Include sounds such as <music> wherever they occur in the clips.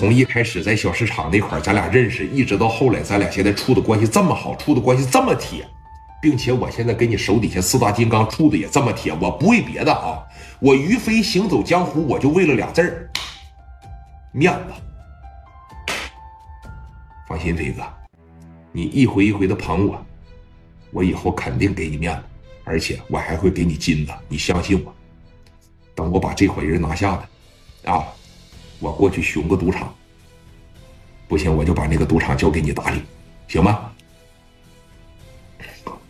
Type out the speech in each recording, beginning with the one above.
从一开始在小市场那块儿咱俩认识，一直到后来咱俩现在处的关系这么好，处的关系这么铁，并且我现在跟你手底下四大金刚处的也这么铁，我不为别的啊，我于飞行走江湖，我就为了俩字儿，面子。放心，飞哥，你一回一回的捧我，我以后肯定给你面子，而且我还会给你金子，你相信我。等我把这伙人拿下的，啊，我过去熊个赌场，不行我就把那个赌场交给你打理，行吗？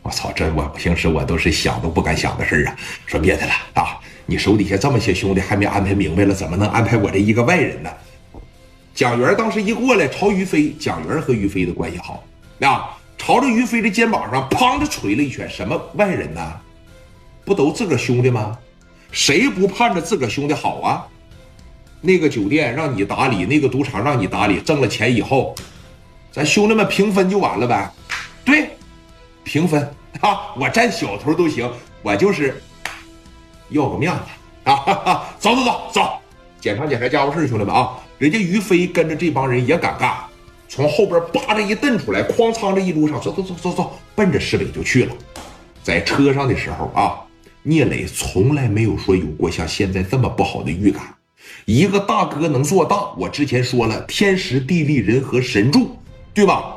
我操，这我平时我都是想都不敢想的事儿啊！说别的了啊，你手底下这么些兄弟还没安排明白了，怎么能安排我这一个外人呢？蒋元当时一过来朝于飞，蒋元和于飞的关系好啊，朝着于飞的肩膀上砰的捶了一拳。什么外人呢？不都自个兄弟吗？谁不盼着自个兄弟好啊？那个酒店让你打理，那个赌场让你打理，挣了钱以后，咱兄弟们平分就完了呗。对，平分 <laughs> 啊，我占小头都行，我就是要个面子啊！哈哈，走走走走，检查检查家务事，兄弟们啊！人家于飞跟着这帮人也敢干，从后边扒着一蹬出来，哐仓着一路上，走走走走走，奔着市委就去了。在车上的时候啊，聂磊从来没有说有过像现在这么不好的预感。一个大哥能做大，我之前说了，天时地利人和神助，对吧？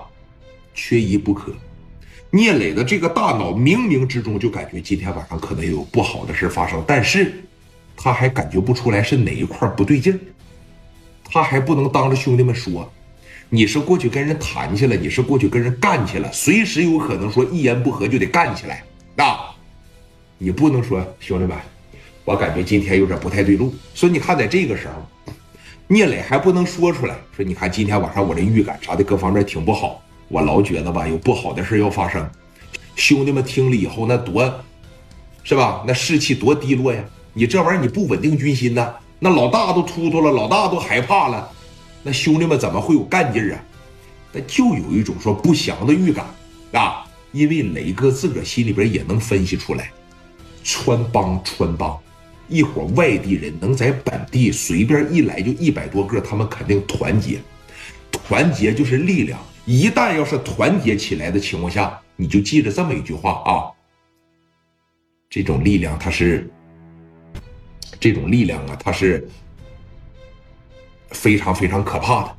缺一不可。聂磊的这个大脑冥冥之中就感觉今天晚上可能有不好的事发生，但是他还感觉不出来是哪一块不对劲儿，他还不能当着兄弟们说，你是过去跟人谈去了，你是过去跟人干去了，随时有可能说一言不合就得干起来啊！你不能说兄弟们。我感觉今天有点不太对路，所以你看，在这个时候，聂磊还不能说出来，说你看今天晚上我这预感啥的各方面挺不好，我老觉得吧有不好的事要发生。兄弟们听了以后那多，是吧？那士气多低落呀！你这玩意儿你不稳定军心呐，那老大都突突了，老大都害怕了，那兄弟们怎么会有干劲啊？那就有一种说不祥的预感啊！因为雷哥自个儿心里边也能分析出来，穿帮穿帮。一伙外地人能在本地随便一来就一百多个，他们肯定团结，团结就是力量。一旦要是团结起来的情况下，你就记着这么一句话啊，这种力量它是，这种力量啊，它是非常非常可怕的。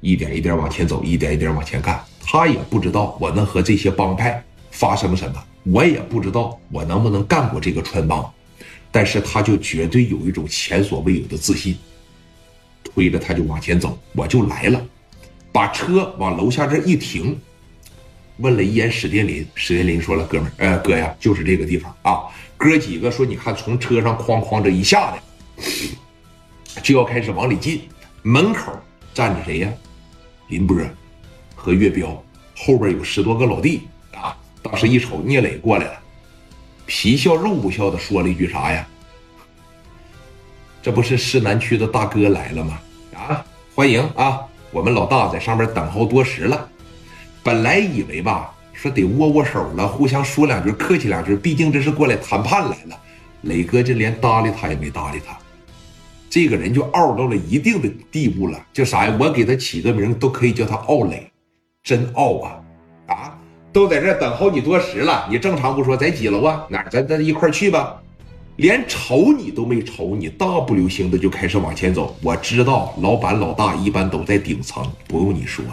一点一点往前走，一点一点往前干。他也不知道我能和这些帮派发生什么，我也不知道我能不能干过这个穿帮。但是他就绝对有一种前所未有的自信，推着他就往前走，我就来了，把车往楼下这一停，问了一眼史殿林，史殿林说了：“哥们儿，呃，哥呀，就是这个地方啊。”哥几个说：“你看，从车上哐哐这一下来，就要开始往里进，门口站着谁呀？林波和岳彪，后边有十多个老弟啊。当时一瞅，聂磊过来了。”皮笑肉不笑的说了一句啥呀？这不是市南区的大哥来了吗？啊，欢迎啊！我们老大在上面等候多时了。本来以为吧，说得握握手了，互相说两句，客气两句，毕竟这是过来谈判来了。磊哥这连搭理他也没搭理他，这个人就傲到了一定的地步了，叫啥呀？我给他起个名都可以叫他傲磊，真傲啊！啊！都在这等候你多时了，你正常不说，在几楼啊？哪？咱咱一块去吧。连瞅你都没瞅你，大步流星的就开始往前走。我知道，老板老大一般都在顶层，不用你说。